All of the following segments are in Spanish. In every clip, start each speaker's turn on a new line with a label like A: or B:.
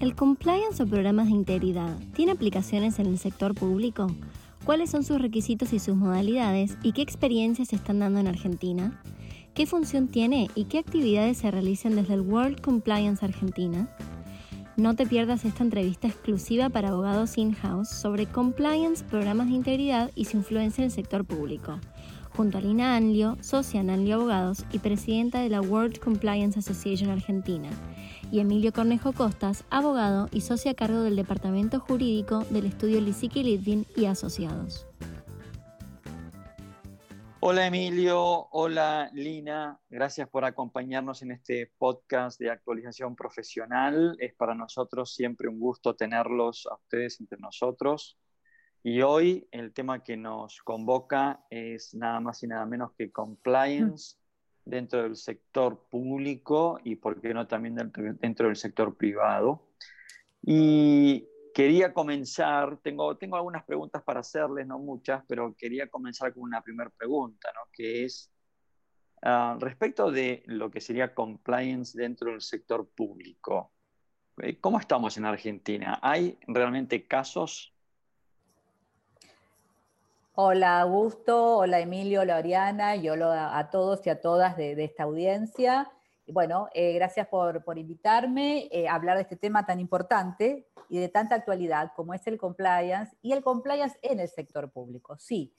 A: ¿El compliance o programas de integridad tiene aplicaciones en el sector público? ¿Cuáles son sus requisitos y sus modalidades y qué experiencias se están dando en Argentina? ¿Qué función tiene y qué actividades se realizan desde el World Compliance Argentina? No te pierdas esta entrevista exclusiva para abogados in-house sobre compliance, programas de integridad y su influencia en el sector público, junto a Lina Anlio, socia en Anlio Abogados y presidenta de la World Compliance Association Argentina, y Emilio Cornejo Costas, abogado y socio a cargo del Departamento Jurídico del estudio Lisiki Litvin y Asociados.
B: Hola Emilio, hola Lina, gracias por acompañarnos en este podcast de actualización profesional. Es para nosotros siempre un gusto tenerlos a ustedes entre nosotros. Y hoy el tema que nos convoca es nada más y nada menos que compliance dentro del sector público y, por qué no, también dentro, del sector privado. Y quería comenzar, tengo, tengo algunas preguntas para hacerles, no muchas, pero quería comenzar con una primera pregunta, ¿no? que es ah, respecto de lo que sería compliance dentro del sector público. Eh, ¿Cómo estamos en Argentina? ¿Hay realmente casos
C: Hola Augusto, hola Emilio, hola Oriana y hola a todos y a todas de, esta audiencia. Bueno, eh, gracias por, invitarme eh, a hablar de este tema tan importante y de tanta actualidad como es el compliance y el compliance en el sector público. Sí,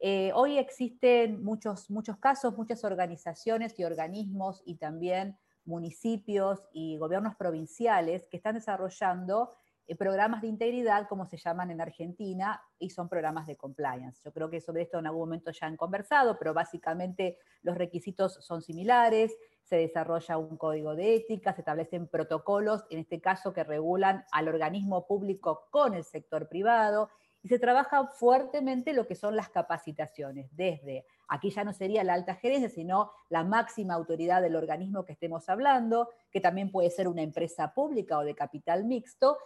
C: eh, hoy existen muchos, muchos casos, muchas organizaciones y organismos y también municipios y gobiernos provinciales que están desarrollando programas de integridad, como se llaman en Argentina, y son programas de compliance. Yo creo que sobre esto en algún momento ya han conversado, pero básicamente los requisitos son similares, se desarrolla un código de ética, se establecen protocolos, en este caso que regulan al organismo público con el sector privado, y se trabaja fuertemente lo que son las capacitaciones, desde, aquí ya no sería la alta gerencia, sino la máxima autoridad del organismo que estemos hablando, que también puede ser una empresa pública o de capital mixto,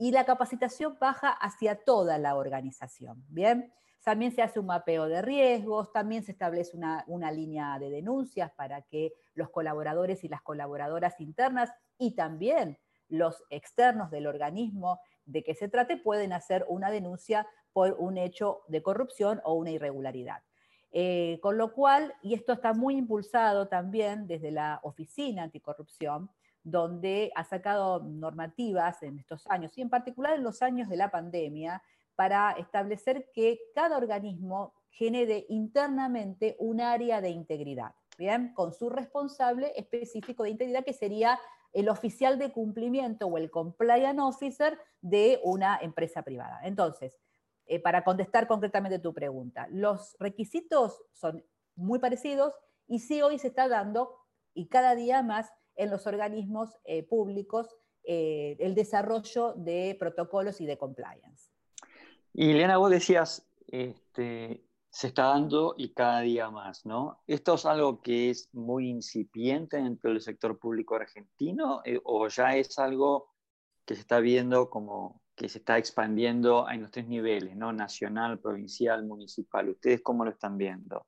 C: y la capacitación baja hacia toda la organización. Bien, también se hace un mapeo de riesgos, también se establece una, una, línea de denuncias para que los colaboradores y las colaboradoras internas y también los externos del organismo de que se trate pueden hacer una denuncia por un hecho de corrupción o una irregularidad. Eh, con lo cual, y esto está muy impulsado también desde la Oficina Anticorrupción, donde ha sacado normativas en estos años, y en particular en los años de la pandemia, para establecer que cada organismo genere internamente un área de integridad, ¿bien? Con su responsable específico de integridad, que sería el oficial de cumplimiento o el compliance officer de una empresa privada. Entonces, eh, para contestar concretamente tu pregunta, los requisitos son muy parecidos y sí hoy se está dando, y cada día más, en los organismos eh, públicos eh, el desarrollo de protocolos y de compliance.
B: Y Elena, vos decías, este, se está dando y cada día más, ¿no? ¿Esto es algo que es muy incipiente dentro del sector público argentino eh, o ya es algo que se está viendo como que se está expandiendo en los tres niveles, ¿no? Nacional, provincial, municipal. ¿Ustedes cómo lo están viendo?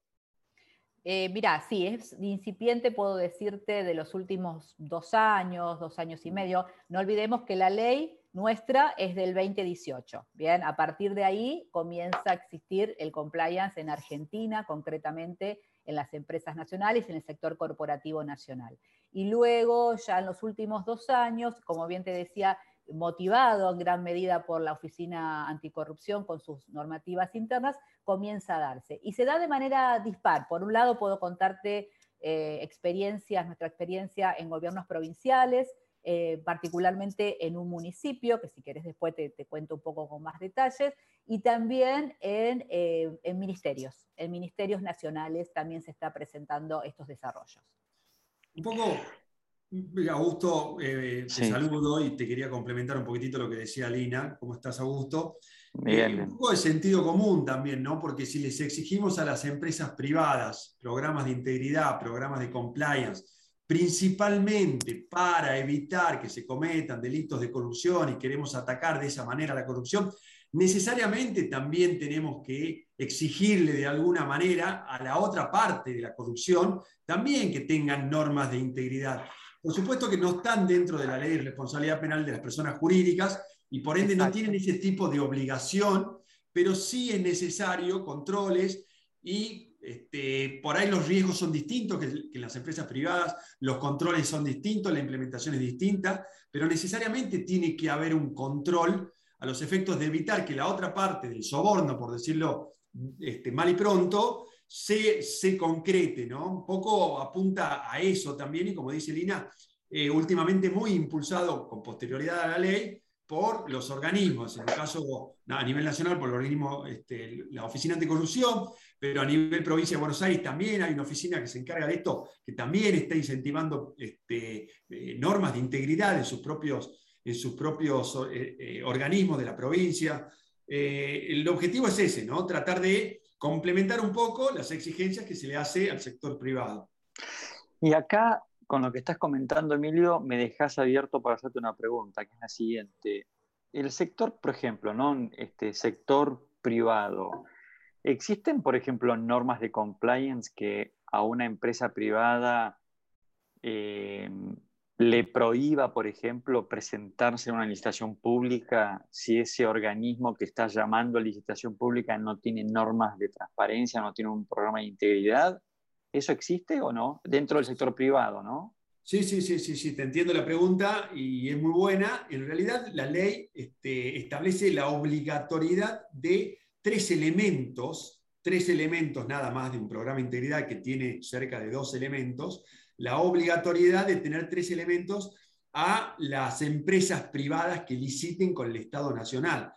C: Eh, mirá, sí, es incipiente, puedo decirte, de los últimos dos años, dos años y medio. No olvidemos que la ley nuestra es del 2018. Bien, a partir de ahí comienza a existir el compliance en Argentina, concretamente en las empresas nacionales y en el sector corporativo nacional. Y luego, ya en los últimos dos años, como bien te decía, motivado en gran medida por la Oficina Anticorrupción con sus normativas internas, comienza a darse. Y se da de manera dispar. Por un lado, puedo contarte eh, experiencias, nuestra experiencia en gobiernos provinciales, eh, particularmente en un municipio, que si quieres después te, cuento un poco con más detalles, y también en, eh, en ministerios. En ministerios nacionales también se está presentando estos desarrollos.
D: Un poco Augusto, eh, te saludo y te quería complementar un poquitito lo que decía Lina. ¿Cómo estás, Augusto?
B: Bien,
D: eh, un poco de sentido común también, ¿no? Porque si les exigimos a las empresas privadas programas de integridad, programas de compliance, principalmente para evitar que se cometan delitos de corrupción y queremos atacar de esa manera la corrupción, necesariamente también tenemos que exigirle de alguna manera a la otra parte de la corrupción también que tengan normas de integridad. Por supuesto que no están dentro de la ley de responsabilidad penal de las personas jurídicas y por ende no tienen ese tipo de obligación, pero sí es necesario controles y este, por ahí los riesgos son distintos que, en las empresas privadas, los controles son distintos, la implementación es distinta, pero necesariamente tiene que haber un control a los efectos de evitar que la otra parte del soborno, por decirlo este, mal y pronto, se, se, concrete. ¿no? Un poco apunta a eso también, y como dice Lina, eh, últimamente muy impulsado con posterioridad a la ley, por los organismos, en el caso a nivel nacional por el organismo, este, la Oficina Anticorrupción, pero a nivel provincia de Buenos Aires también hay una oficina que se encarga de esto, que también está incentivando este, eh, normas de integridad en sus propios, en sus propios eh, eh, organismos de la provincia. el objetivo es ese, ¿no? tratar de complementar un poco las exigencias que se le hace al sector privado.
B: Y acá con lo que estás comentando, Emilio, me dejas abierto para hacerte una pregunta, que es la siguiente. El sector, por ejemplo, ¿no? este sector privado, ¿existen, por ejemplo, normas de compliance que a una empresa privada eh, le prohíba, por ejemplo, presentarse a una licitación pública si ese organismo que está llamando a licitación pública no tiene normas de transparencia, no tiene un programa de integridad? ¿Eso existe o no? Dentro del sector privado, ¿no?
D: Sí, sí, sí, sí, sí, te entiendo la pregunta y es muy buena. En realidad, la ley este, establece la obligatoriedad de tres elementos, tres elementos nada más de un programa de integridad que tiene cerca de dos elementos, la obligatoriedad de tener tres elementos a las empresas privadas que liciten con el Estado Nacional.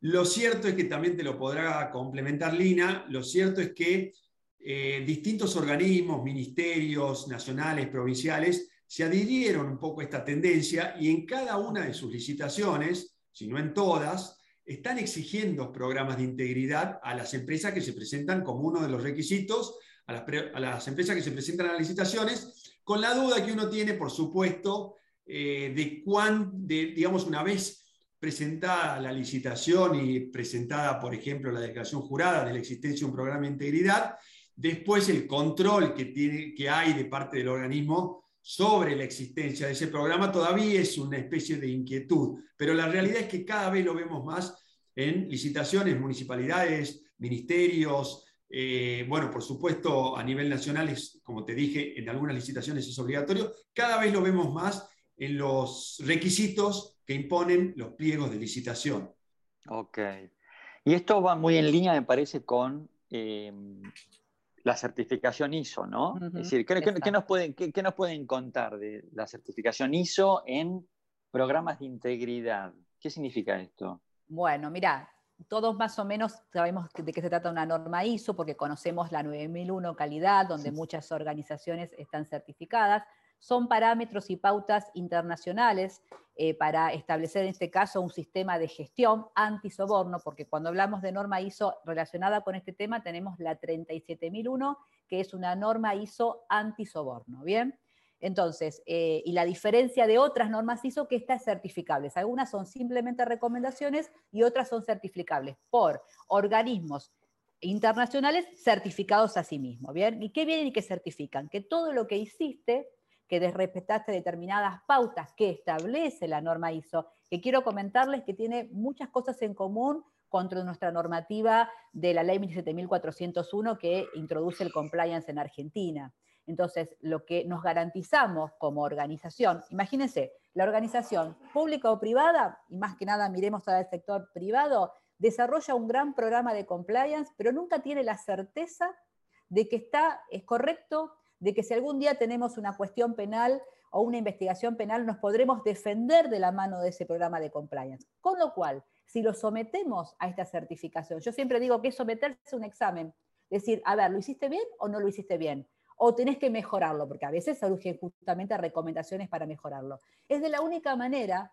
D: Lo cierto es que también te lo podrá complementar Lina, lo cierto es que eh, distintos organismos, ministerios nacionales, provinciales, se adhirieron un poco a esta tendencia y en cada una de sus licitaciones, si no en todas, están exigiendo programas de integridad a las empresas que se presentan como uno de los requisitos, a las, empresas que se presentan a las licitaciones, con la duda que uno tiene, por supuesto, eh, de cuán, digamos, una vez presentada la licitación y presentada, por ejemplo, la declaración jurada de la existencia de un programa de integridad, Después el control que, tiene, que hay de parte del organismo sobre la existencia de ese programa todavía es una especie de inquietud, pero la realidad es que cada vez lo vemos más en licitaciones, municipalidades, ministerios, eh, bueno, por supuesto a nivel nacional, como te dije, en algunas licitaciones es obligatorio, cada vez lo vemos más en los requisitos que imponen los pliegos de licitación.
B: Ok. Y esto va muy en línea, me parece, con eh, la certificación ISO, ¿no? es decir, ¿qué, nos pueden, qué, nos pueden contar de la certificación ISO en programas de integridad? ¿Qué significa esto?
C: Bueno, mira, todos más o menos sabemos de qué se trata una norma ISO porque conocemos la 9001 calidad, donde muchas organizaciones están certificadas son parámetros y pautas internacionales eh, para establecer en este caso un sistema de gestión anti-soborno, porque cuando hablamos de norma ISO relacionada con este tema tenemos la 37001, que es una norma ISO anti-soborno, ¿bien? Entonces, eh, y la diferencia de otras normas ISO que estas certificables. Algunas son simplemente recomendaciones y otras son certificables por organismos internacionales certificados a sí mismos. ¿bien? ¿Y qué vienen y qué certifican? Que todo lo que hiciste que desrespetaste determinadas pautas que establece la norma ISO, que quiero comentarles que tiene muchas cosas en común contra nuestra normativa de la ley 17401 que introduce el compliance en Argentina. Entonces, lo que nos garantizamos como organización, imagínense, la organización pública o privada, y más que nada miremos al sector privado, desarrolla un gran programa de compliance, pero nunca tiene la certeza de que está, es correcto, de que si algún día tenemos una cuestión penal o una investigación penal, nos podremos defender de la mano de ese programa de compliance. Con lo cual, si lo sometemos a esta certificación, yo siempre digo que es someterse a un examen, decir, a ver, ¿lo hiciste bien o no lo hiciste bien? O tenés que mejorarlo, porque a veces surgen justamente recomendaciones para mejorarlo. Es de la única manera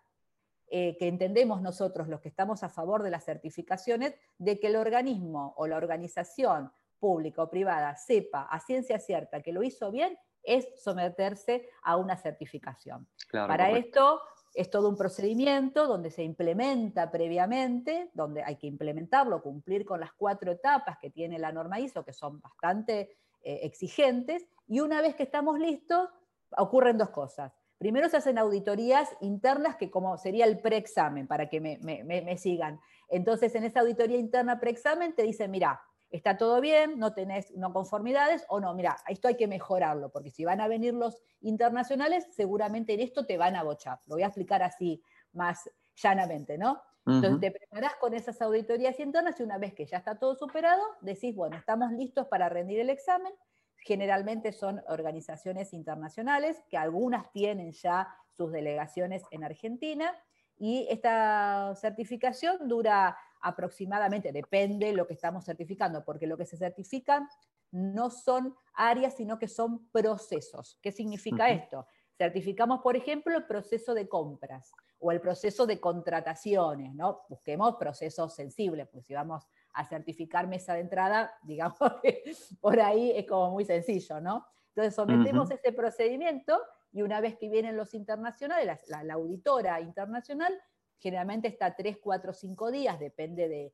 C: eh, que entendemos nosotros, los que estamos a favor de las certificaciones, de que el organismo o la organización pública o privada sepa a ciencia cierta que lo hizo bien, es someterse a una certificación. Para esto es todo un procedimiento donde se implementa previamente, donde hay que implementarlo, cumplir con las cuatro etapas que tiene la norma ISO, que son bastante eh, exigentes, y una vez que estamos listos, ocurren dos cosas. Primero se hacen auditorías internas, que como sería el preexamen, para que me, me sigan. Entonces, en esa auditoría interna preexamen te dicen, mira, está todo bien, no tenés no conformidades, o no, mira, esto hay que mejorarlo, porque si van a venir los internacionales, seguramente en esto te van a bochar. Lo voy a explicar así más llanamente, ¿no? Entonces te preparás con esas auditorías internas y una vez que ya está todo superado, decís, bueno, estamos listos para rendir el examen. Generalmente son organizaciones internacionales, que algunas tienen ya sus delegaciones en Argentina, y esta certificación dura aproximadamente, depende lo que estamos certificando, porque lo que se certifican no son áreas, sino que son procesos. ¿Qué significa esto? Certificamos, por ejemplo, el proceso de compras o el proceso de contrataciones, ¿no? Busquemos procesos sensibles, porque si vamos a certificar mesa de entrada, digamos que por ahí es como muy sencillo, ¿no? Entonces sometemos ese procedimiento y una vez que vienen los internacionales, la auditora internacional generalmente está 3, 4, 5 días, depende de,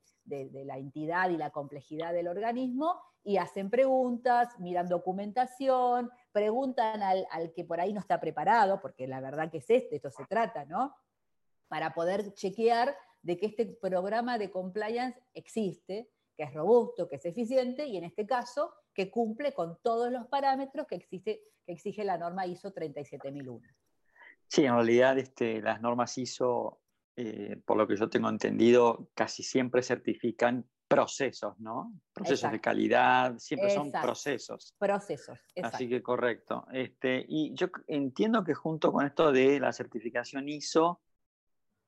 C: la entidad y la complejidad del organismo, y hacen preguntas, miran documentación, preguntan al, que por ahí no está preparado, porque la verdad que es este, esto se trata, ¿no? Para poder chequear de que este programa de compliance existe, que es robusto, que es eficiente, y en este caso, que cumple con todos los parámetros que, existe, que exige la norma ISO 37001.
B: Sí, en realidad este, las normas ISO eh, por lo que yo tengo entendido, casi siempre certifican procesos, ¿no? Procesos de calidad, siempre son procesos.
C: Procesos,
B: exacto. Así que correcto. Este, y yo entiendo que junto con esto de la certificación ISO,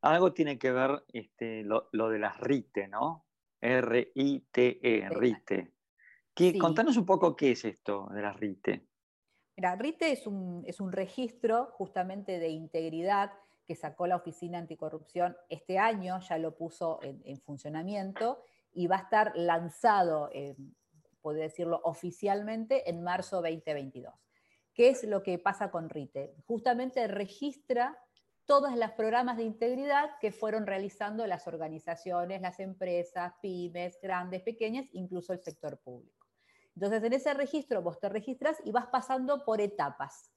B: algo tiene que ver este, lo, de las RITE, ¿no? R-I-T-E, RITE. Contanos un poco qué es esto de las RITE.
C: Mira, RITE es un, es un registro justamente de integridad que sacó la Oficina Anticorrupción este año, ya lo puso en, funcionamiento y va a estar lanzado, eh, decirlo, oficialmente en marzo 2022. ¿Qué es lo que pasa con RITE? Justamente registra todos los programas de integridad que fueron realizando las organizaciones, las empresas, pymes, grandes, pequeñas, incluso el sector público. Entonces, en ese registro vos te registras y vas pasando por etapas.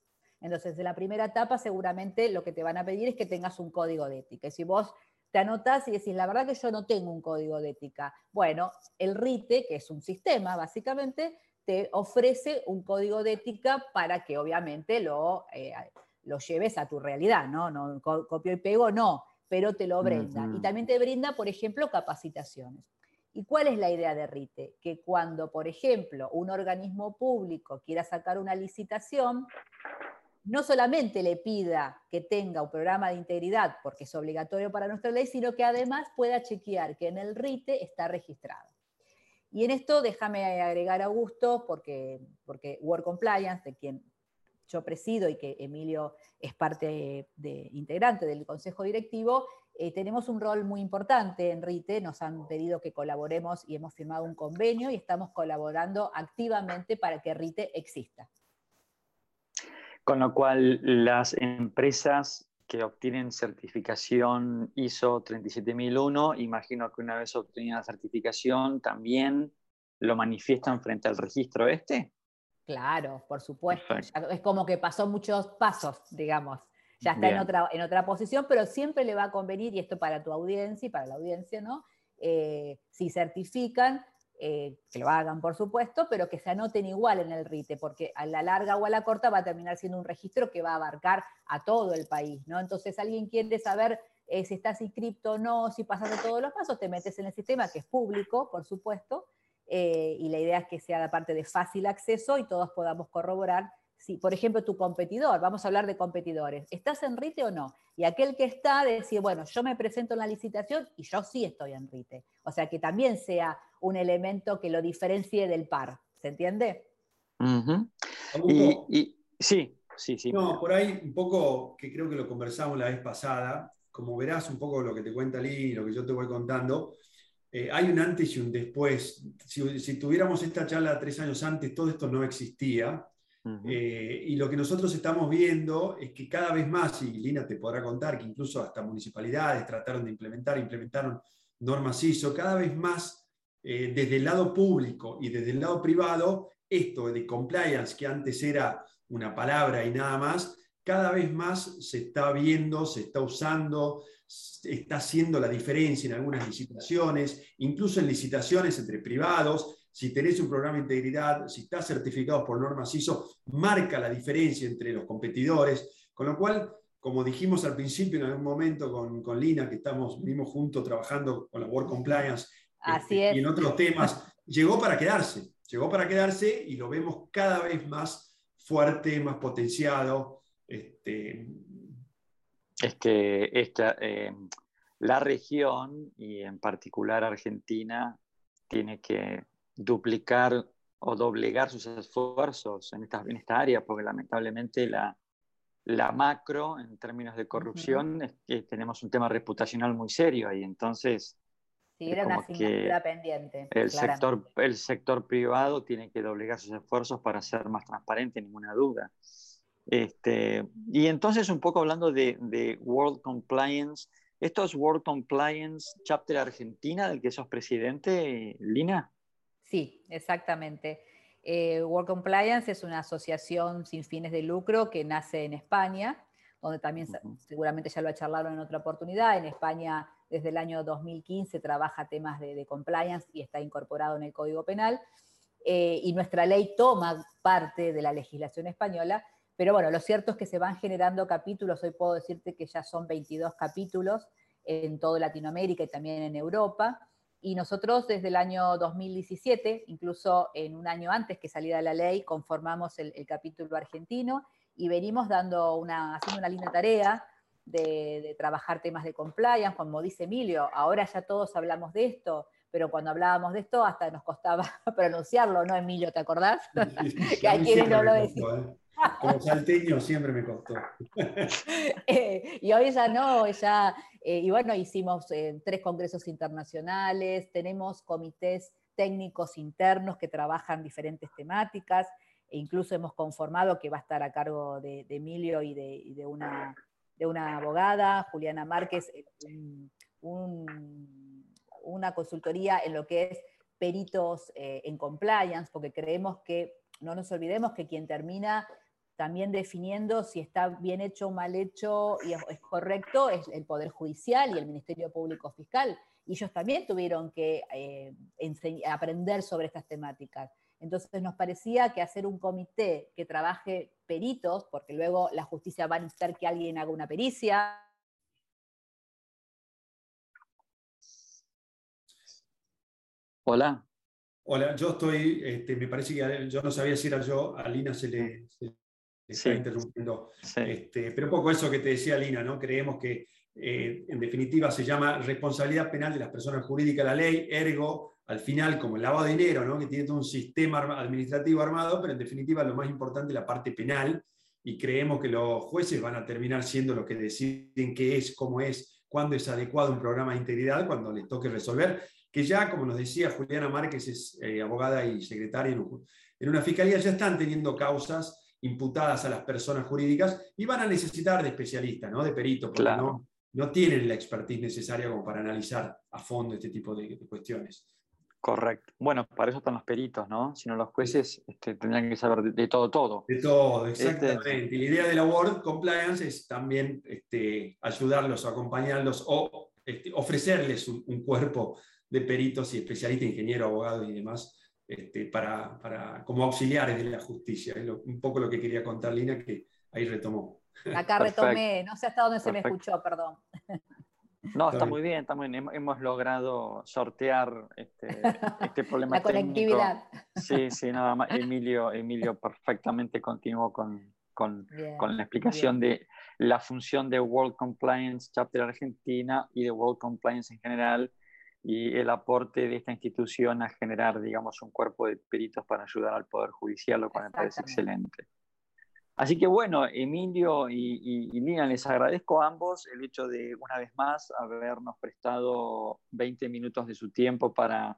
C: Entonces, en la primera etapa seguramente lo que te van a pedir es que tengas un código de ética. Y si vos te anotás y decís, la verdad que yo no tengo un código de ética, bueno, el RITE, que es un sistema básicamente, te ofrece un código de ética para que obviamente lo, eh, lo lleves a tu realidad, ¿no? no copio y pego, no, pero te lo brinda. Y también te brinda, por ejemplo, capacitaciones. ¿Y cuál es la idea de RITE? Que cuando, por ejemplo, un organismo público quiera sacar una licitación, no solamente le pida que tenga un programa de integridad, porque es obligatorio para nuestra ley, sino que además pueda chequear que en el RITE está registrado. Y en esto déjame agregar a Augusto, porque, porque Work Compliance, de quien yo presido y que Emilio es parte de, integrante del Consejo Directivo, eh, tenemos un rol muy importante en RITE, nos han pedido que colaboremos y hemos firmado un convenio y estamos colaborando activamente para que RITE exista.
B: Con lo cual, las empresas que obtienen certificación ISO 37001, imagino que una vez obtenida la certificación también lo manifiestan frente al registro este.
C: Claro, por supuesto. Es como que pasó muchos pasos, digamos. Ya está en otra, en otra posición, pero siempre le va a convenir, y esto para tu audiencia y para la audiencia, ¿no? Eh, si certifican, eh, que lo hagan por supuesto, pero que se anoten igual en el RITE, porque a la larga o a la corta va a terminar siendo un registro que va a abarcar a todo el país, ¿no? Entonces alguien quiere saber eh, si estás inscripto o no, si pasaste todos los pasos, te metes en el sistema que es público, por supuesto, eh, y la idea es que sea de parte de fácil acceso y todos podamos corroborar si, por ejemplo, tu competidor, vamos a hablar de competidores, ¿estás en RITE o no? Y aquel que está, decir, bueno, yo me presento en la licitación y yo sí estoy en RITE. O sea, que también sea un elemento que lo diferencie del par, ¿se entiende?
B: y, sí, sí, sí.
D: No, por ahí un poco, que creo que lo conversamos la vez pasada, como verás un poco lo que te cuenta Lee, lo que yo te voy contando, eh, hay un antes y un después. Si, si, tuviéramos esta charla tres años antes, todo esto no existía. Eh, y lo que nosotros estamos viendo es que cada vez más, y Lina te podrá contar que incluso hasta municipalidades trataron de implementar, implementaron normas ISO, cada vez más eh, desde el lado público y desde el lado privado, esto de compliance, que antes era una palabra y nada más, cada vez más se está viendo, se está usando, está haciendo la diferencia en algunas licitaciones, incluso en licitaciones entre privados. Si tenés un programa de integridad, si estás certificado por normas ISO, marca la diferencia entre los competidores. Con lo cual, como dijimos al principio en algún momento con, con Lina, que estamos mismo juntos trabajando con la Work Compliance este, y en otros temas, llegó para quedarse, llegó para quedarse y lo vemos cada vez más fuerte, más potenciado. Este,
B: es que esta, eh, la región y en particular Argentina tiene que duplicar o doblegar sus esfuerzos en esta, en esta área, porque lamentablemente la, la macro en términos de corrupción es que tenemos un tema reputacional muy serio ahí. Entonces,
C: sí, era una asignatura pendiente.
B: El sector, el sector privado tiene que doblegar sus esfuerzos para ser más transparente, ninguna duda. Este, y entonces, un poco hablando de, World Compliance, ¿esto es World Compliance Chapter Argentina, del que sos presidente, Lina?
C: Sí, exactamente. Eh, World Compliance es una asociación sin fines de lucro que nace en España, donde también seguramente ya lo ha charlado en otra oportunidad. En España, desde el año 2015, trabaja temas de, compliance y está incorporado en el Código Penal. Eh, y nuestra ley toma parte de la legislación española pero bueno, lo cierto es que se van generando capítulos, hoy puedo decirte que ya son 22 capítulos en toda Latinoamérica y también en Europa. Y nosotros desde el año 2017, incluso en un año antes que saliera la ley, conformamos el, capítulo argentino y venimos dando una, haciendo una linda tarea de, de, trabajar temas de compliance, como dice Emilio, ahora ya todos hablamos de esto, pero cuando hablábamos de esto hasta nos costaba pronunciarlo, ¿no, Emilio? ¿Te acordás?
D: que hay quienes no lo decían. Como salteño siempre me costó.
C: Eh, y hoy ya no, ya, eh, y bueno, hicimos eh, tres congresos internacionales, tenemos comités técnicos internos que trabajan diferentes temáticas, e incluso hemos conformado que va a estar a cargo de, Emilio y de, una, de una abogada, Juliana Márquez, una consultoría en lo que es peritos en compliance, porque creemos que no nos olvidemos que quien termina también definiendo si está bien hecho o mal hecho y es correcto es el Poder Judicial y el Ministerio Público Fiscal. Y ellos también tuvieron que eh, aprender sobre estas temáticas. Entonces nos parecía que hacer un comité que trabaje peritos, porque luego la justicia va a necesitar que alguien haga una pericia.
B: Hola.
D: Hola, yo estoy, este, me parece que yo no sabía si era yo, a Lina se le, está interrumpiendo. Este, pero un poco eso que te decía Lina, ¿no? Creemos que eh, en definitiva se llama responsabilidad penal de las personas jurídicas la ley, ergo, al final, como el lavado de dinero, ¿no? que tiene todo un sistema administrativo armado, pero en definitiva lo más importante es la parte penal, y creemos que los jueces van a terminar siendo los que deciden qué es, cómo es, cuándo es adecuado un programa de integridad, cuando les toque resolver, que ya, como nos decía Juliana Márquez, es eh, abogada y secretaria en una fiscalía, ya están teniendo causas imputadas a las personas jurídicas y van a necesitar de especialistas, ¿no? de peritos, porque no, no tienen la expertise necesaria como para analizar a fondo este tipo de, cuestiones.
B: Correcto. Bueno, para eso están los peritos, ¿no? Si no, los jueces este, tendrían que saber de, todo, todo.
D: De todo, este, exactamente. y la idea de la World Compliance es también este, ayudarlos, acompañarlos o este, ofrecerles un, un, cuerpo de peritos y especialistas, ingenieros, abogados y demás este, para, para, como auxiliares de la justicia. Es un poco lo que quería contar Lina, que ahí retomó.
C: Acá retomé, no sé hasta dónde se me escuchó, perdón.
B: No, está, muy bien, está muy bien. Hemos logrado sortear este, este problema.
C: la conectividad.
B: Sí, sí, nada más. Emilio, Emilio perfectamente continuó con, con, con la explicación de la función de World Compliance Chapter Argentina y de World Compliance en general y el aporte de esta institución a generar, digamos, un cuerpo de peritos para ayudar al Poder Judicial, lo cual me parece excelente. Así que bueno, Emilio y, y, Lina, les agradezco a ambos el hecho de, una vez más, habernos prestado 20 minutos de su tiempo para,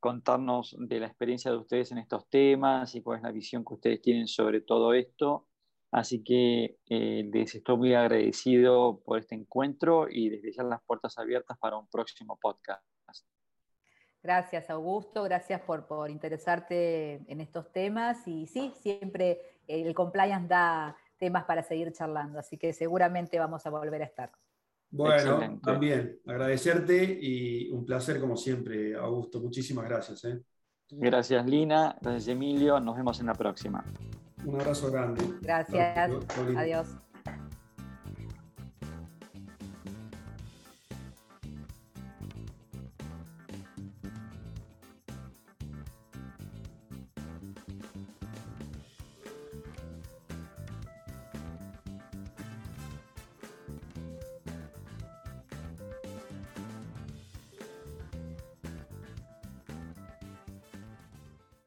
B: contarnos de la experiencia de ustedes en estos temas y cuál es la visión que ustedes tienen sobre todo esto. Así que eh, les estoy muy agradecido por este encuentro y desde ya las puertas abiertas para un próximo podcast.
C: Gracias, Augusto. Gracias por, por interesarte en estos temas. Y sí, siempre el compliance da temas para seguir charlando, así que seguramente vamos a volver a estar.
D: Bueno, también agradecerte y un placer como siempre, Augusto. Muchísimas gracias. ¿eh?
B: Gracias, Lina. Gracias, Emilio. Nos vemos en la próxima.
D: Un abrazo grande.
C: Gracias. Adiós.